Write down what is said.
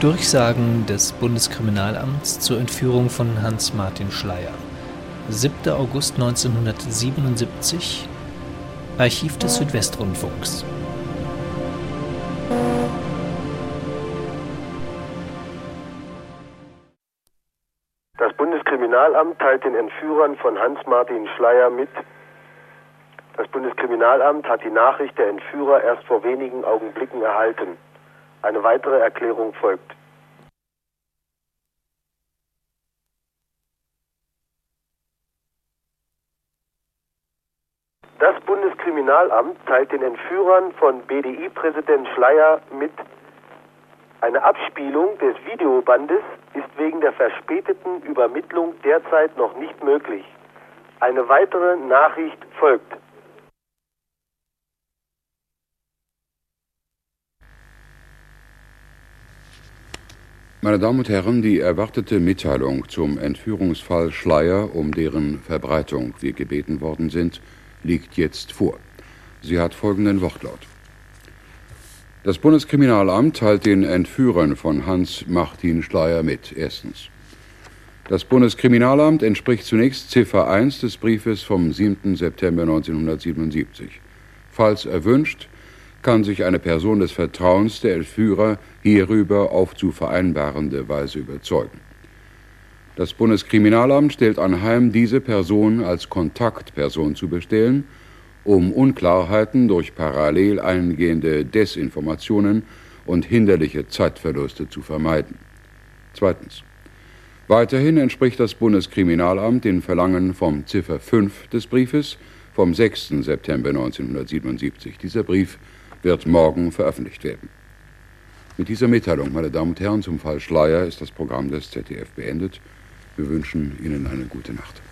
Durchsagen des Bundeskriminalamts zur Entführung von Hans-Martin Schleyer. 7. August 1977 Archiv des Südwestrundfunks Das Bundeskriminalamt teilt den Entführern von Hans-Martin Schleyer mit, das Bundeskriminalamt hat die Nachricht der Entführer erst vor wenigen Augenblicken erhalten. Eine weitere Erklärung folgt. Das Bundeskriminalamt teilt den Entführern von BDI-Präsident Schleyer mit, eine Abspielung des Videobandes ist wegen der verspäteten Übermittlung derzeit noch nicht möglich. Eine weitere Nachricht folgt. Meine Damen und Herren, die erwartete Mitteilung zum Entführungsfall Schleier, um deren Verbreitung wir gebeten worden sind, liegt jetzt vor. Sie hat folgenden Wortlaut. Das Bundeskriminalamt teilt den Entführern von Hans-Martin Schleier mit. Erstens. Das Bundeskriminalamt entspricht zunächst Ziffer 1 des Briefes vom 7. September 1977. Falls erwünscht, kann sich eine Person des Vertrauens der Entführer hierüber auf zu vereinbarende Weise überzeugen. Das Bundeskriminalamt stellt anheim, diese Person als Kontaktperson zu bestellen, um Unklarheiten durch parallel eingehende Desinformationen und hinderliche Zeitverluste zu vermeiden. Zweitens. Weiterhin entspricht das Bundeskriminalamt den Verlangen vom Ziffer 5 des Briefes vom 6. September 1977. Dieser Brief wird morgen veröffentlicht werden. Mit dieser Mitteilung, meine Damen und Herren, zum Fall Schleier ist das Programm des ZDF beendet. Wir wünschen Ihnen eine gute Nacht.